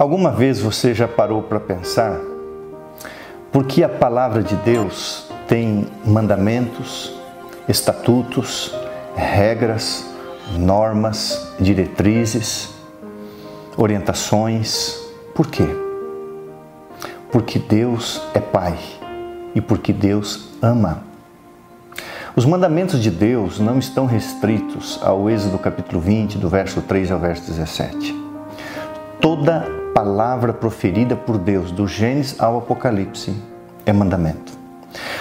Alguma vez você já parou para pensar por que a palavra de Deus tem mandamentos, estatutos, regras, normas, diretrizes, orientações? Por quê? Porque Deus é Pai e porque Deus ama. Os mandamentos de Deus não estão restritos ao Êxodo capítulo 20, do verso 3 ao verso 17. Toda palavra proferida por Deus, do Gênesis ao Apocalipse, é mandamento.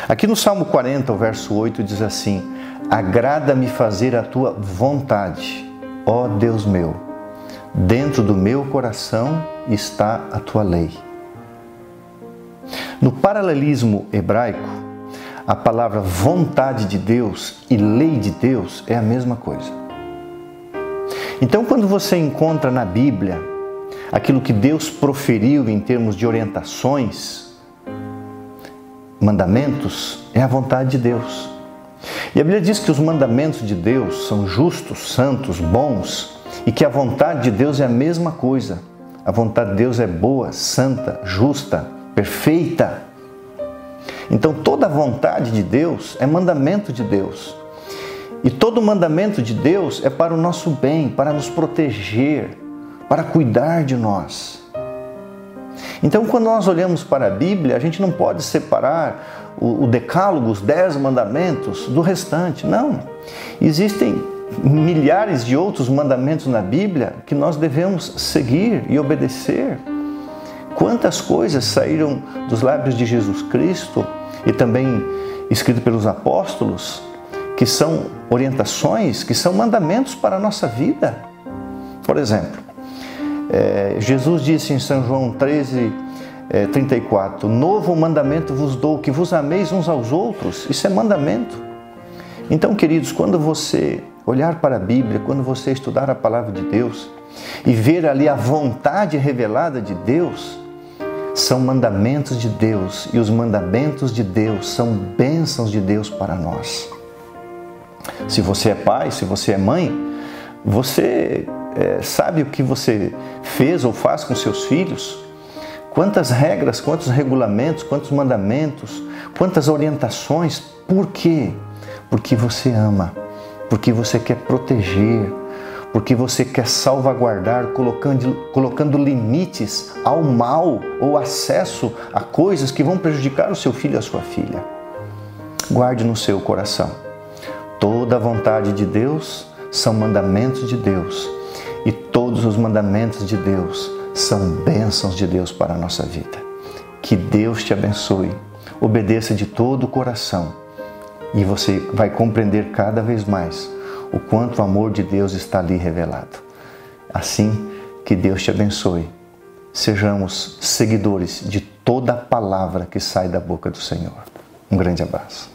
Aqui no Salmo 40, o verso 8, diz assim: Agrada-me fazer a tua vontade, ó Deus meu. Dentro do meu coração está a tua lei. No paralelismo hebraico, a palavra vontade de Deus e lei de Deus é a mesma coisa. Então, quando você encontra na Bíblia aquilo que Deus proferiu em termos de orientações, mandamentos, é a vontade de Deus. E a Bíblia diz que os mandamentos de Deus são justos, santos, bons e que a vontade de Deus é a mesma coisa. A vontade de Deus é boa, santa, justa, perfeita. Então toda a vontade de Deus é mandamento de Deus. E todo mandamento de Deus é para o nosso bem, para nos proteger, para cuidar de nós. Então, quando nós olhamos para a Bíblia, a gente não pode separar o, Decálogo, os Dez Mandamentos, do restante. Não. Existem milhares de outros mandamentos na Bíblia que nós devemos seguir e obedecer. Quantas coisas saíram dos lábios de Jesus Cristo e também escrito pelos apóstolos, que são orientações, que são mandamentos para a nossa vida. Por exemplo, é, Jesus disse em São João 13, é, 34: Novo mandamento vos dou, que vos ameis uns aos outros. Isso é mandamento. Então, queridos, quando você olhar para a Bíblia, quando você estudar a palavra de Deus e ver ali a vontade revelada de Deus, são mandamentos de Deus e os mandamentos de Deus são bênçãos de Deus para nós. Se você é pai, se você é mãe, você é, sabe o que você fez ou faz com seus filhos? Quantas regras, quantos regulamentos, quantos mandamentos, quantas orientações? Por quê? Porque você ama, porque você quer proteger, porque você quer salvaguardar, colocando, colocando limites ao mal ou acesso a coisas que vão prejudicar o seu filho e a sua filha. Guarde no seu coração. Toda a vontade de Deus são mandamentos de Deus e todos os mandamentos de Deus são bênçãos de Deus para a nossa vida. Que Deus te abençoe. Obedeça de todo o coração e você vai compreender cada vez mais o quanto o amor de Deus está ali revelado. Assim, que Deus te abençoe. Sejamos seguidores de toda a palavra que sai da boca do Senhor. Um grande abraço.